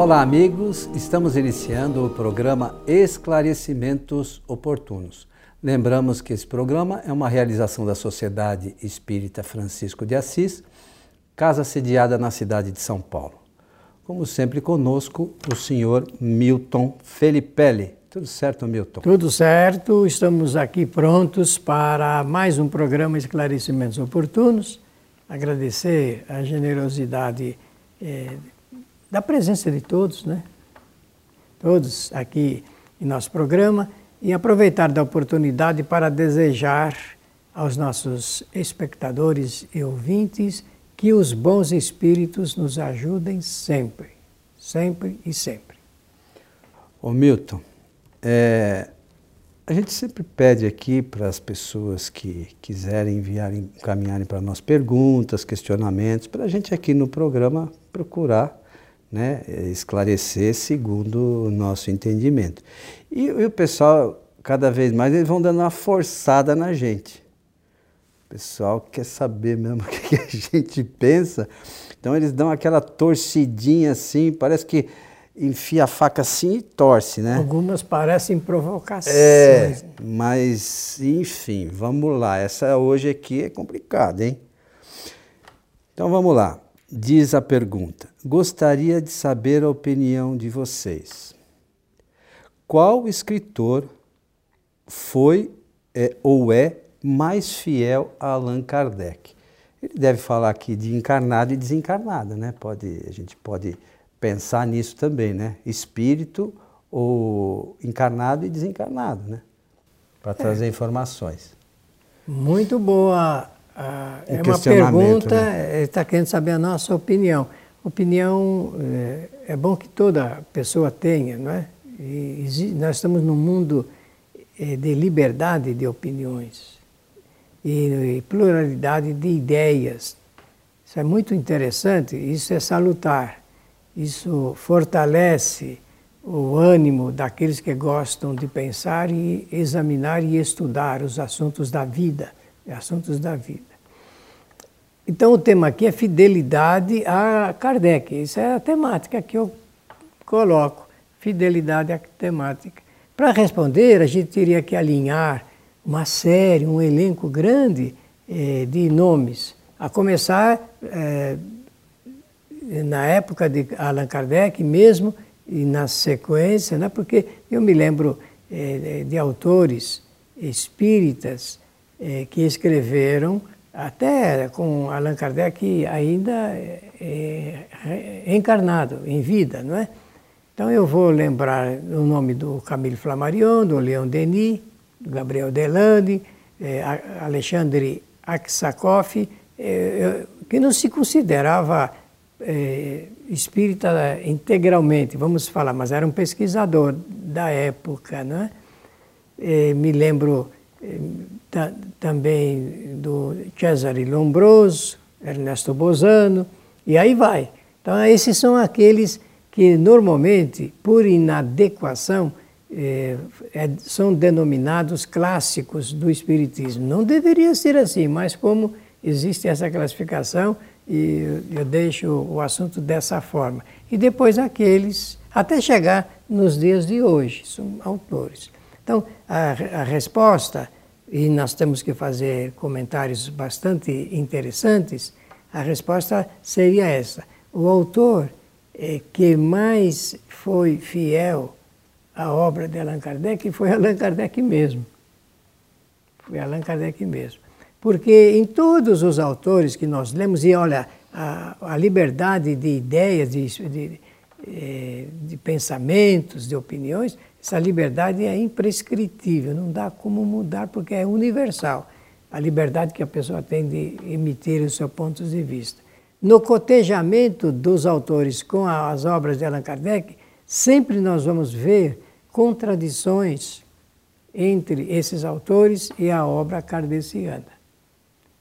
Olá, amigos. Estamos iniciando o programa Esclarecimentos Oportunos. Lembramos que esse programa é uma realização da Sociedade Espírita Francisco de Assis, casa sediada na cidade de São Paulo. Como sempre, conosco o senhor Milton Felipelli. Tudo certo, Milton? Tudo certo. Estamos aqui prontos para mais um programa Esclarecimentos Oportunos. Agradecer a generosidade eh, da presença de todos, né? Todos aqui em nosso programa e aproveitar da oportunidade para desejar aos nossos espectadores e ouvintes que os bons espíritos nos ajudem sempre, sempre e sempre. Ô Milton, é, a gente sempre pede aqui para as pessoas que quiserem enviar, encaminharem para nós perguntas, questionamentos, para a gente aqui no programa procurar né, esclarecer segundo o nosso entendimento. E, e, o pessoal, cada vez mais, eles vão dando uma forçada na gente. O pessoal quer saber mesmo o que a gente pensa, então eles dão aquela torcidinha assim, parece que enfia a faca assim e torce, né? Algumas parecem provocações. É, mas enfim, vamos lá. Essa hoje aqui é complicada, hein? Então vamos lá. Diz a pergunta: Gostaria de saber a opinião de vocês. Qual escritor foi é, ou é mais fiel a Allan Kardec? Ele deve falar aqui de encarnado e desencarnado, né? Pode, a gente pode pensar nisso também, né? Espírito ou encarnado e desencarnado, né? Para trazer é. informações. Muito boa ah, é uma pergunta, né? está querendo saber a nossa opinião. Opinião é, é, bom que toda pessoa tenha, não é? E, nós estamos num mundo é, de liberdade de opiniões e, e pluralidade de ideias. Isso é muito interessante, isso é salutar. Isso fortalece o ânimo daqueles que gostam de pensar e examinar e estudar os assuntos da vida, assuntos da vida. Então o tema aqui é fidelidade a Kardec. Isso é a temática que eu coloco. Fidelidade à temática. Para responder, a gente teria que alinhar uma série, um elenco grande eh, de nomes. A começar eh, na época de Allan Kardec mesmo, e na sequência, né? porque eu me lembro eh, de autores espíritas eh, que escreveram até com Allan Kardec ainda é, é, encarnado, em vida, não é? Então eu vou lembrar o nome do Camille Flammarion, do Leon Denis, do Gabriel Delande, é, Alexandre Aksakoff, é, que não se considerava é, espírita integralmente, vamos falar, mas era um pesquisador da época, não é? é me lembro também do Cesare Lombroso, Ernesto Bosano, e aí vai. Então, esses são aqueles que normalmente, por inadequação, é, é, são denominados clássicos do Espiritismo. Não deveria ser assim, mas como existe essa classificação, e eu deixo o assunto dessa forma. E depois aqueles, até chegar nos dias de hoje, são autores. Então, a, a resposta, e nós temos que fazer comentários bastante interessantes, a resposta seria essa. O autor é, que mais foi fiel à obra de Allan Kardec foi Allan Kardec mesmo. Foi Allan Kardec mesmo. Porque em todos os autores que nós lemos, e olha, a, a liberdade de ideias, de, de, eh, de pensamentos, de opiniões, essa liberdade é imprescritível, não dá como mudar porque é universal. A liberdade que a pessoa tem de emitir os seus pontos de vista. No cotejamento dos autores com as obras de Allan Kardec, sempre nós vamos ver contradições entre esses autores e a obra kardeciana.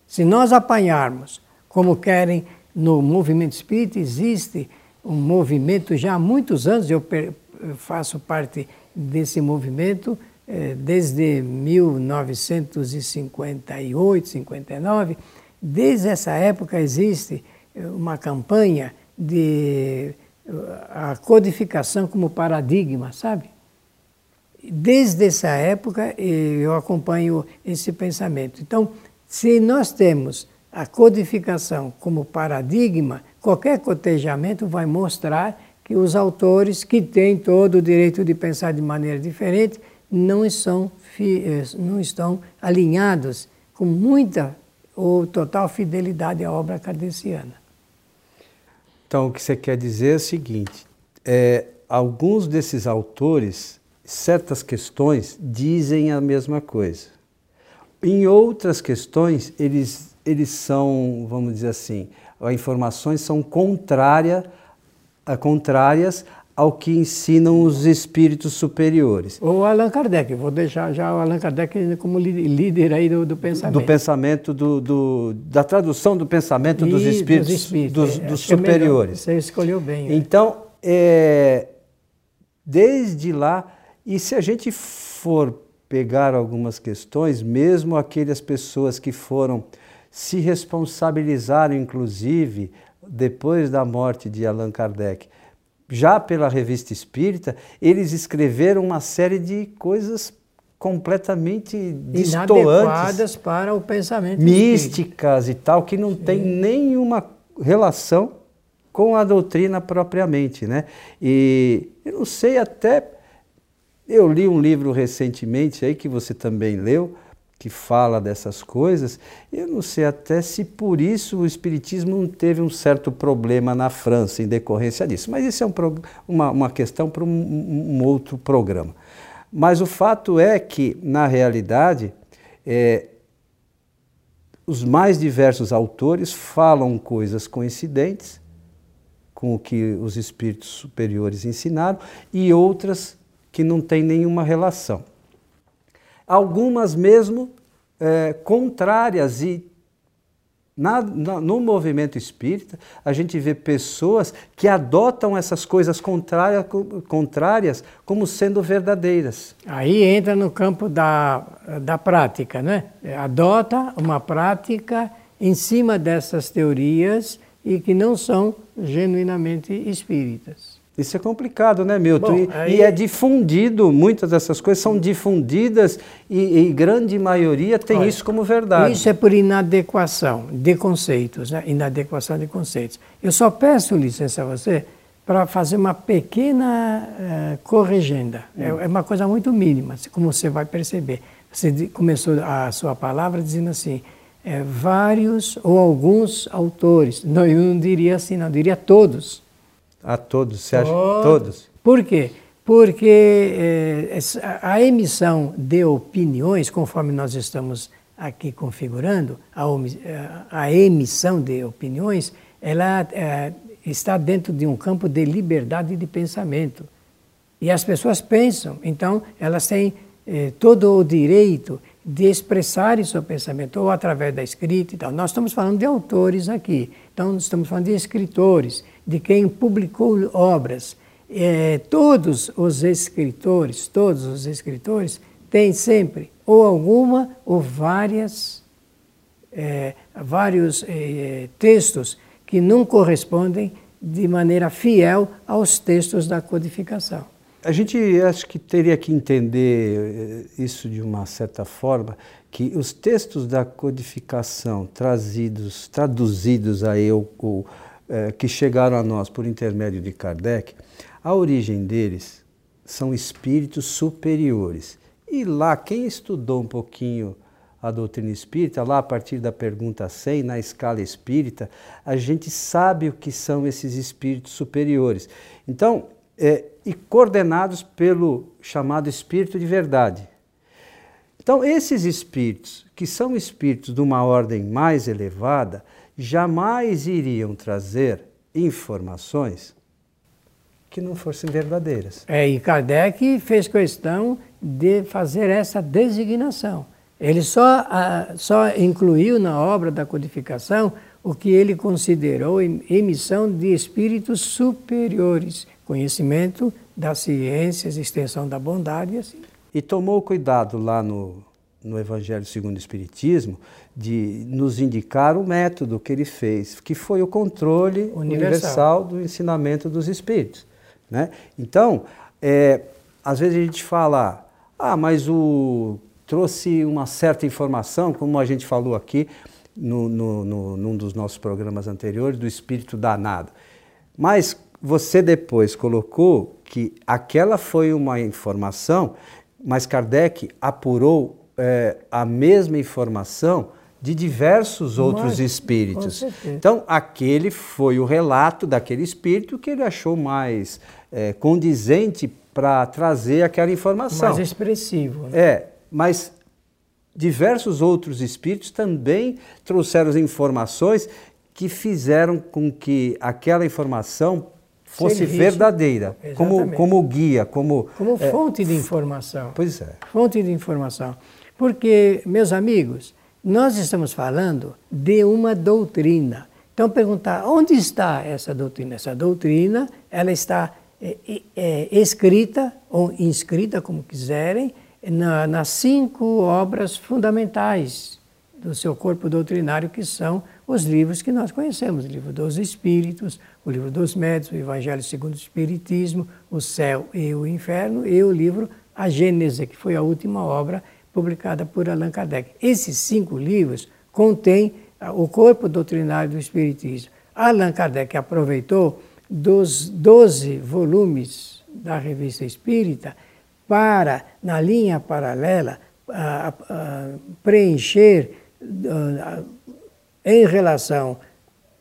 Se nós apanharmos, como querem no movimento espírita, existe um movimento já há muitos anos, eu faço parte desse movimento eh, desde 1958, 59. Desde essa época existe eh, uma campanha de a codificação como paradigma, sabe? Desde essa época eu acompanho esse pensamento. Então, se nós temos a codificação como paradigma, qualquer cotejamento vai mostrar que os autores, que têm todo o direito de pensar de maneira diferente, não estão, eh, não estão alinhados com muita ou total fidelidade à obra kardeciana. Então, o que você quer dizer é o seguinte: é, alguns desses autores, certas questões, dizem a mesma coisa. Em outras questões, eles, eles são, vamos dizer assim, as informações são contrária, contrárias ao que ensinam os espíritos superiores. Ou Allan Kardec, vou deixar já o Allan Kardec como líder aí do, do pensamento. Do pensamento, do, do, da tradução do pensamento e dos espíritos, dos, espíritos, dos, é, dos superiores. É Você escolheu bem. É. Então, é, desde lá, e se a gente for pegar algumas questões, mesmo aquelas pessoas que foram se responsabilizaram, inclusive, depois da morte de Allan Kardec, já pela revista espírita, eles escreveram uma série de coisas completamente inadequadas para o pensamento místicas e tal que não Sim. tem nenhuma relação com a doutrina propriamente, né? E eu não sei até eu li um livro recentemente aí que você também leu, que fala dessas coisas, eu não sei até se por isso o Espiritismo teve um certo problema na França em decorrência disso. Mas isso é um, uma, uma questão para um, um, outro programa. Mas o fato é que, na realidade, é, os mais diversos autores falam coisas coincidentes com o que os espíritos superiores ensinaram e outras que não têm nenhuma relação algumas mesmo é, contrárias e na, na, no movimento espírita, a gente vê pessoas que adotam essas coisas contrárias, como sendo verdadeiras. Aí entra no campo da, da prática, né? Adota uma prática em cima dessas teorias e que não são genuinamente espíritas. Isso é complicado, né, Milton? Bom, e, aí... e, é difundido, muitas dessas coisas são difundidas e, e grande maioria tem Olha, isso como verdade. Isso é por inadequação de conceitos, né? inadequação de conceitos. Eu só peço licença a você para fazer uma pequena uh, corrigenda. É, hum. É, é, uma coisa muito mínima, como você vai perceber. Você começou a sua palavra dizendo assim, é, vários ou alguns autores. Não, eu não diria assim, não, eu diria todos a todos, você acha? Todos. todos. Por quê? Porque eh, a emissão de opiniões, conforme nós estamos aqui configurando, a, a emissão de opiniões, ela eh, está dentro de um campo de liberdade de pensamento. E as pessoas pensam, então elas têm eh, todo o direito de expressarem seu pensamento, ou através da escrita e tal. Nós estamos falando de autores aqui, então estamos falando de escritores de quem publicou obras. É, todos os escritores, todos os escritores têm sempre ou alguma ou várias, é, vários é, textos que não correspondem de maneira fiel aos textos da codificação. A gente acho que teria que entender é, isso de uma certa forma, que os textos da codificação trazidos, traduzidos aí, ou, ou que chegaram a nós por intermédio de Kardec, a origem deles são espíritos superiores. E lá, quem estudou um pouquinho a doutrina espírita, lá a partir da pergunta 100, na escala espírita, a gente sabe o que são esses espíritos superiores. Então, é, e coordenados pelo chamado espírito de verdade. Então, esses espíritos, que são espíritos de uma ordem mais elevada, jamais iriam trazer informações que não fossem verdadeiras. É, e Kardec fez questão de fazer essa designação. Ele só, só incluiu na obra da codificação o que ele considerou emissão de espíritos superiores, conhecimento das ciências, extensão da bondade e assim. E tomou cuidado lá no, no Evangelho segundo o Espiritismo de nos indicar o método que ele fez, que foi o controle universal, universal do ensinamento dos Espíritos. Né? Então, é, às vezes a gente fala, ah, mas o trouxe uma certa informação, como a gente falou aqui no, no, no, num dos nossos programas anteriores, do espírito danado. Mas você depois colocou que aquela foi uma informação, mas Kardec apurou é, a mesma informação de diversos outros espíritos. Então, aquele foi o relato daquele espírito que ele achou mais é, condizente para trazer aquela informação. Mais expressivo. Né? É, mas diversos outros espíritos também trouxeram informações que fizeram com que aquela informação fosse verdadeira, como, como guia, como... Como é, fonte de informação. Pois é. Fonte de informação. Porque, meus amigos, nós estamos falando de uma doutrina. Então, perguntar onde está essa doutrina? Essa doutrina, ela está é, é, escrita ou inscrita, como quiserem, na, nas cinco obras fundamentais do seu corpo doutrinário, que são os livros que nós conhecemos: o livro dos Espíritos, o livro dos Médios, o Evangelho segundo o Espiritismo, o Céu e o Inferno, e o livro A Gênese, que foi a última obra publicada por Allan Kardec. Esses cinco livros contêm ah, o corpo doutrinário do Espiritismo. Allan Kardec aproveitou dos 12 volumes da Revista Espírita para, na linha paralela, ah, ah, preencher em relação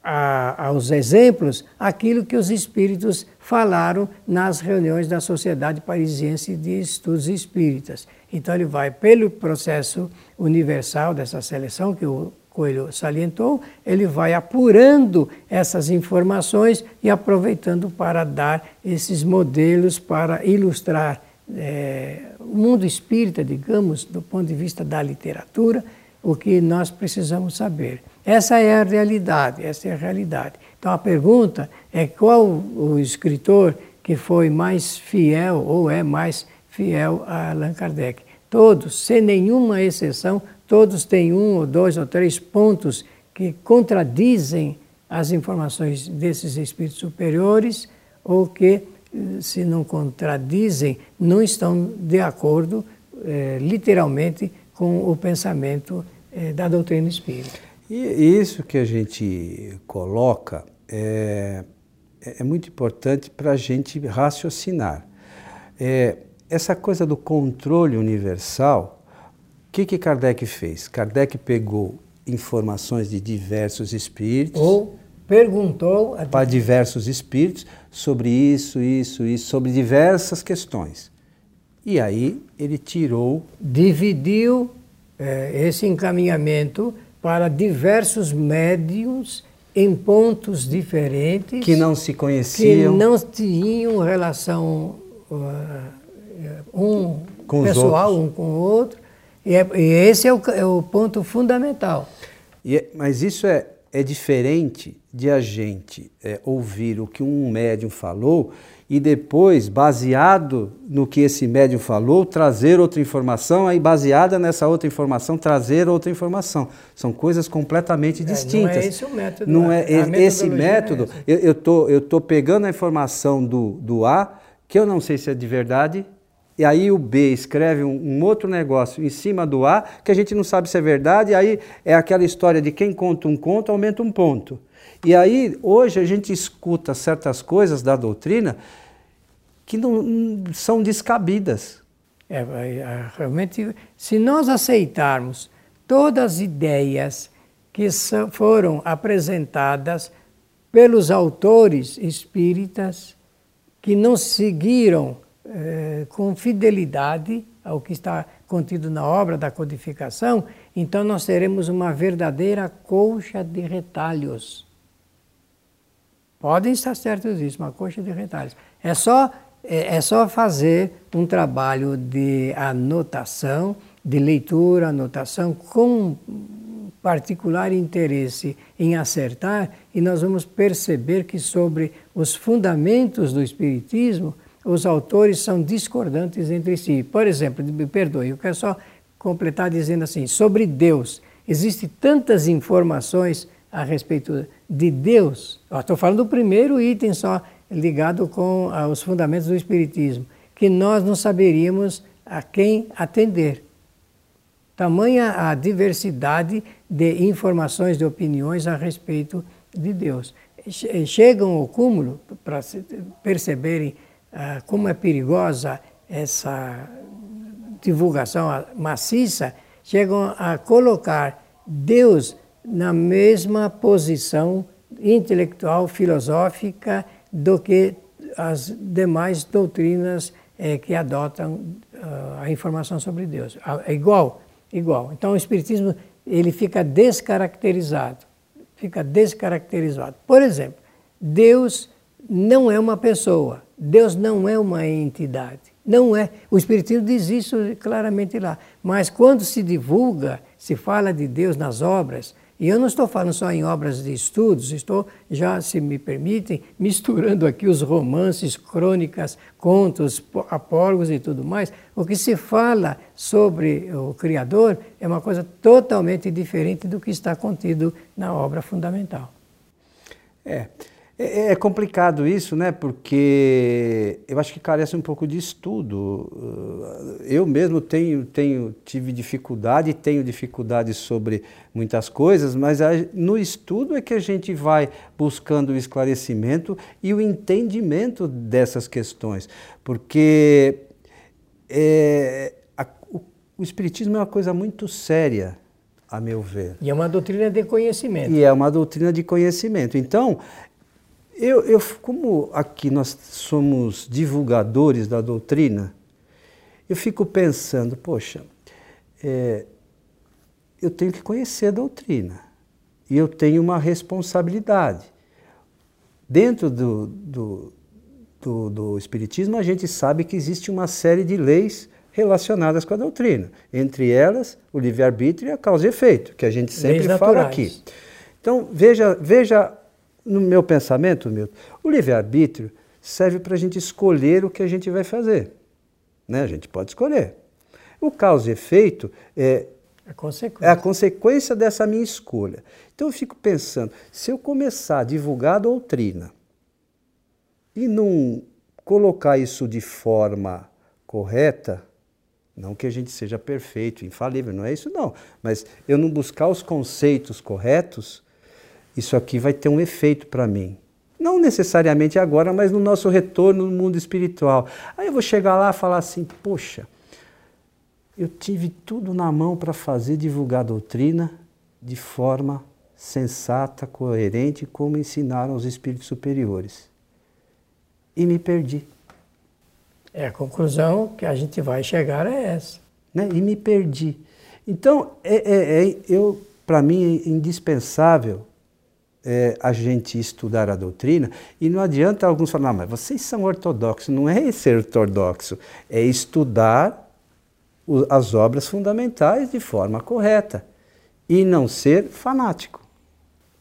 a, aos exemplos aquilo que os espíritos falaram nas reuniões da Sociedade Parisiense de Estudos Espíritas. Então ele vai pelo processo universal dessa seleção que o Coelho salientou, ele vai apurando essas informações e aproveitando para dar esses modelos para ilustrar é, o mundo espírita, digamos, do ponto de vista da literatura, o que nós precisamos saber. Essa é a realidade, essa é a realidade. Então a pergunta é qual o escritor que foi mais fiel ou é mais fiel a Allan Kardec. Todos, sem nenhuma exceção, todos têm um ou dois ou três pontos que contradizem as informações desses espíritos superiores ou que, se não contradizem, não estão de acordo, eh, literalmente, com o pensamento eh, da doutrina espírita. E isso que a gente coloca é, é muito importante para a gente raciocinar. É, essa coisa do controle universal, o que, que Kardec fez? Kardec pegou informações de diversos espíritos. Ou perguntou a... para diversos espíritos sobre isso, isso, isso, sobre diversas questões. E aí ele tirou. Dividiu é, esse encaminhamento para diversos médiums em pontos diferentes. Que não se conheciam. Que não tinham relação. Uh, um com pessoal, um com o outro. E, é, e esse é o, é o, ponto fundamental. É, mas isso é, é diferente de a gente é, ouvir o que um médium falou e depois, baseado no que esse médium falou, trazer outra informação, aí baseada nessa outra informação, trazer outra informação. São coisas completamente distintas. não é esse o método. Não é, é esse método. É eu estou eu tô pegando a informação do, do A, que eu não sei se é de verdade, e aí o B escreve um, um, outro negócio em cima do A, que a gente não sabe se é verdade, e aí é aquela história de quem conta um conto aumenta um ponto. E aí, hoje, a gente escuta certas coisas da doutrina que não são descabidas. É, é, realmente, se nós aceitarmos todas as ideias que foram apresentadas pelos autores espíritas, que não seguiram eh, com fidelidade ao que está contido na obra da codificação, então nós teremos uma verdadeira colcha de retalhos. Podem estar certos disso, uma colcha de retalhos. É só, é, é só fazer um trabalho de anotação, de leitura, anotação, com particular interesse em acertar, e nós vamos perceber que sobre os fundamentos do Espiritismo, os autores são discordantes entre si. Por exemplo, me perdoe, eu quero só completar dizendo assim: sobre Deus. Existem tantas informações a respeito de Deus. Estou falando do primeiro item só, ligado com ah, os fundamentos do Espiritismo, que nós não saberíamos a quem atender. Tamanha a diversidade de informações, de opiniões a respeito de Deus. Chegam ao cúmulo, para perceberem ah, como é perigosa essa divulgação maciça, chegam a colocar Deus na mesma posição intelectual, filosófica do que as demais doutrinas é, que adotam uh, a informação sobre Deus. É igual, igual. Então o Espiritismo ele fica descaracterizado, fica descaracterizado. Por exemplo, Deus não é uma pessoa, Deus não é uma entidade. Não é. O Espiritismo diz isso claramente lá. Mas quando se divulga, se fala de Deus nas obras, e eu não estou falando só em obras de estudos, estou já, se me permitem, misturando aqui os romances, crônicas, contos, apólogos e tudo mais. O que se fala sobre o Criador é uma coisa totalmente diferente do que está contido na obra fundamental. É. É, é, complicado isso, né? Porque eu acho que carece um pouco de estudo. Uh, eu mesmo tenho, tenho tive dificuldade, tenho dificuldade sobre muitas coisas, mas no estudo é que a gente vai buscando o esclarecimento e o entendimento dessas questões. Porque é, a, o, o Espiritismo é uma coisa muito séria a meu ver. E é uma doutrina de conhecimento. E é uma doutrina de conhecimento. Então, eu, eu, como aqui nós somos divulgadores da doutrina, eu fico pensando, poxa, é, eu tenho que conhecer a doutrina e eu tenho uma responsabilidade. Dentro do, do, do, do Espiritismo, a gente sabe que existe uma série de leis relacionadas com a doutrina, entre elas o livre-arbítrio e a causa e efeito, que a gente sempre fala aqui. Então, veja, veja no meu pensamento, Milton, o livre-arbítrio serve para a gente escolher o que a gente vai fazer. Né? A gente pode escolher. O causa e efeito é, a consequência. é a consequência dessa minha escolha. Então eu fico pensando, se eu começar a divulgar a doutrina e não colocar isso de forma correta, não que a gente seja perfeito, infalível, não é isso não, mas eu não buscar os conceitos corretos, isso aqui vai ter um efeito para mim. Não necessariamente agora, mas no nosso retorno no mundo espiritual. Aí eu vou chegar lá e falar assim: poxa, eu tive tudo na mão para fazer divulgar a doutrina de forma sensata, coerente, como ensinaram os espíritos superiores. E me perdi. É a conclusão que a gente vai chegar é essa. Né? E me perdi. Então, é, é, é eu para mim é indispensável é, a gente estudar a doutrina e não adianta alguns falar, mas vocês são ortodoxos. Não é ser ortodoxo, é estudar o, as obras fundamentais de forma correta e não ser fanático.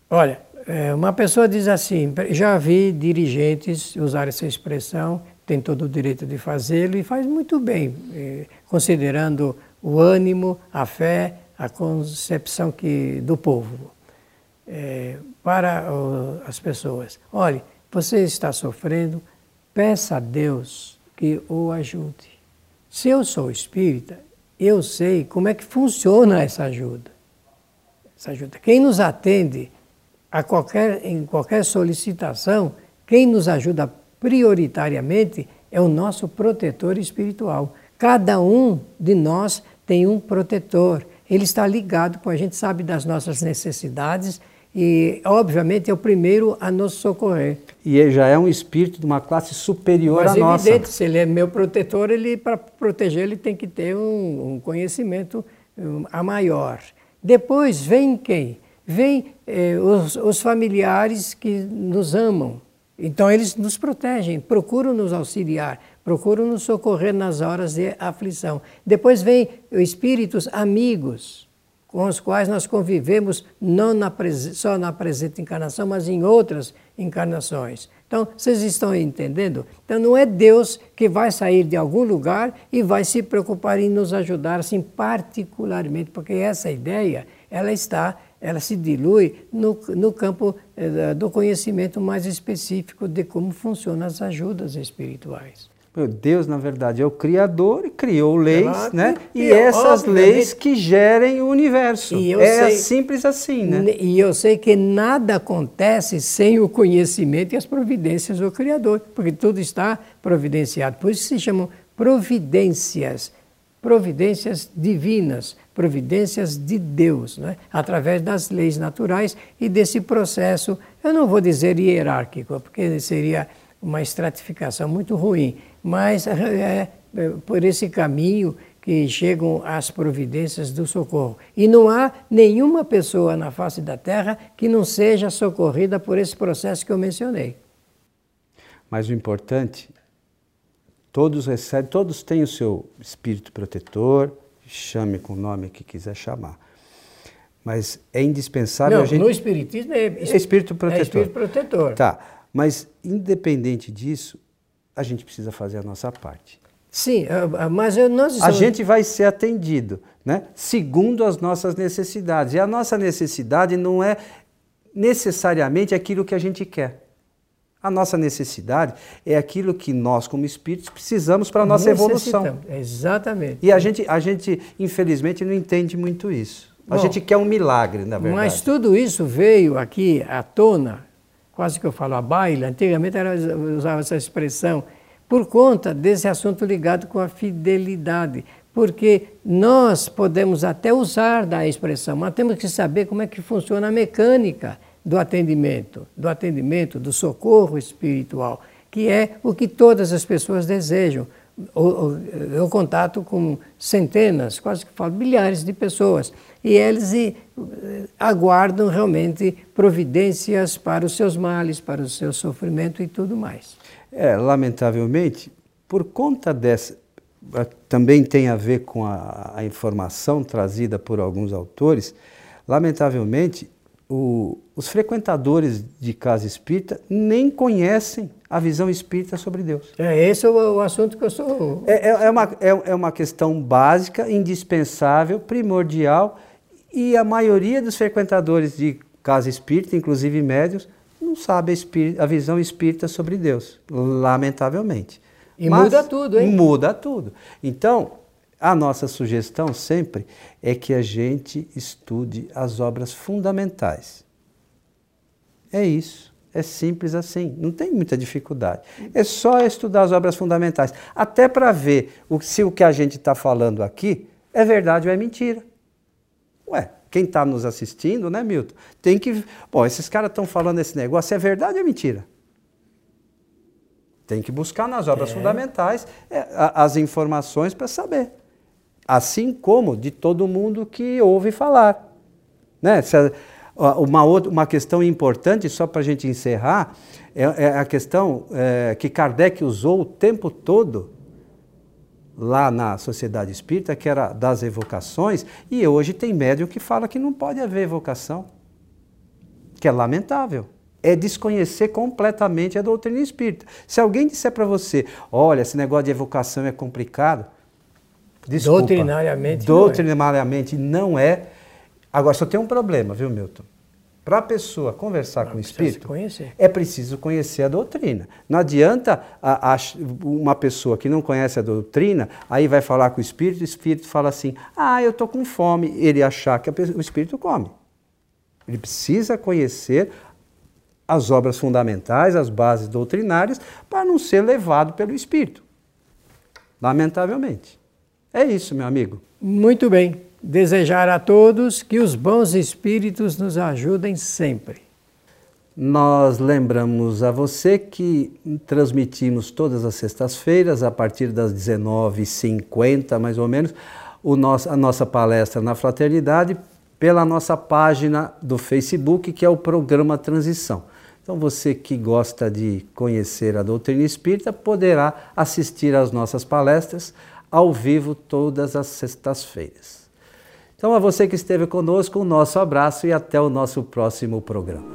Olha, é, uma pessoa diz assim: já vi dirigentes usar essa expressão, tem todo o direito de fazê-lo e faz muito bem, é, considerando o ânimo, a fé, a concepção que, do povo é, para as pessoas: olhe, você está sofrendo, peça a Deus que o ajude. Se eu sou espírita, eu sei como é que funciona essa ajuda. Essa ajuda. Quem nos atende a qualquer, em qualquer solicitação, quem nos ajuda prioritariamente é o nosso protetor espiritual. Cada um de nós tem um protetor. Ele está ligado com a gente, sabe das nossas necessidades e, obviamente, é o primeiro a nos socorrer. E ele já é um espírito de uma classe superior Mas, à nossa. evidente, se ele é meu protetor, ele para proteger ele tem que ter um, um conhecimento um, a maior. Depois vem quem? Vem eh, os, os familiares que nos amam. Então eles nos protegem, procuram nos auxiliar, procuram nos socorrer nas horas de aflição. Depois vem espíritos amigos com os quais nós convivemos não na, só na presente encarnação, mas em outras encarnações. Então, vocês estão entendendo? Então, não é Deus que vai sair de algum lugar e vai se preocupar em nos ajudar, assim, particularmente, porque essa ideia, ela está, ela se dilui no, no campo eh, do conhecimento mais específico de como funcionam as ajudas espirituais. Deus, na verdade, é o Criador e criou leis, né? E, e essas leis que gerem o universo. é sei, simples assim, né? E eu sei que nada acontece sem o conhecimento e as providências do Criador, porque tudo está providenciado. Por isso se chamam providências, providências divinas, providências de Deus, né? através das leis naturais e desse processo, eu não vou dizer hierárquico, porque seria uma estratificação muito ruim, mas é, é por esse caminho que chegam as providências do socorro. E não há nenhuma pessoa na face da terra que não seja socorrida por esse processo que eu mencionei. Mas o importante, todos recebem, todos têm o seu espírito protetor, chame com o nome que quiser chamar. Mas é indispensável não, a gente. No Espiritismo é, é espírito protetor. É espírito protetor. Tá. Mas, independente disso, a gente precisa fazer a nossa parte. Sim, eh, eh, mas nós estamos... A gente vai ser atendido, né? segundo as nossas necessidades. E a nossa necessidade não é necessariamente aquilo que a gente quer. A nossa necessidade é aquilo que nós, como espíritos, precisamos para a nossa evolução. Exatamente. E a gente, a gente, infelizmente, não entende muito isso. A Bom, gente quer um milagre, na verdade. Mas tudo isso veio aqui à tona quase que eu falo a baila, antigamente era, usava essa expressão, por conta desse assunto ligado com a fidelidade. Porque nós podemos até usar da expressão, mas temos que saber como é que funciona a mecânica do atendimento, do atendimento, do socorro espiritual, que é o que todas as pessoas desejam. Eu contato com centenas, quase que falo, milhares de pessoas e eles aguardam realmente providências para os seus males, para o seu sofrimento e tudo mais. É, lamentavelmente, por conta dessa. Também tem a ver com a, a informação trazida por alguns autores. Lamentavelmente, o, os frequentadores de casa espírita nem conhecem a visão espírita sobre Deus. É, esse é o, o assunto que eu sou. É, é, é, uma, é, é uma questão básica, indispensável, primordial e a maioria dos frequentadores de casa espírita, inclusive médios, não sabe a, a visão espírita sobre Deus, lamentavelmente. E Mas, muda tudo, hein? Muda tudo. Então, a nossa sugestão sempre é que a gente estude as obras fundamentais. É isso. É simples assim, não tem muita dificuldade. É só estudar as obras fundamentais, até para ver o, se o que a gente está falando aqui é verdade ou é mentira. Ué, quem está nos assistindo, né, Milton? Tem que. Bom, esses caras estão falando esse negócio, é verdade ou é mentira? Tem que buscar nas obras é. fundamentais é, as informações para saber. Assim como de todo mundo que ouve falar. Né? Uma, outra, uma questão importante, só para a gente encerrar, é, é a questão é, que Kardec usou o tempo todo lá na Sociedade Espírita, que era das evocações, e hoje tem médium que fala que não pode haver evocação, que é lamentável. É desconhecer completamente a doutrina espírita. Se alguém disser para você, olha, esse negócio de evocação é complicado, desculpa. Doutrinariamente. Doutrinariamente não é. não é. Agora, só tem um problema, viu, Milton? Para a pessoa conversar Não, com o espírito, é preciso conhecer a doutrina. Não adianta a, a, uma pessoa que não conhece a doutrina, aí vai falar com o espírito, o espírito fala assim: ah, eu estou com fome. Ele achar que o espírito come. Ele precisa conhecer as obras fundamentais, as bases doutrinárias, para não ser levado pelo espírito. Lamentavelmente. É isso, meu amigo. Muito bem desejar a todos que os bons espíritos nos ajudem sempre. Nós lembramos a você que transmitimos todas as sextas-feiras, a partir das 19h50 mais ou menos, nosso, a nossa palestra na Fraternidade pela nossa página do Facebook, que é o programa Transição. Então, você que gosta de conhecer a doutrina espírita poderá assistir às nossas palestras ao vivo todas as sextas-feiras. Então, a você que esteve conosco, um nosso abraço e até o nosso próximo programa.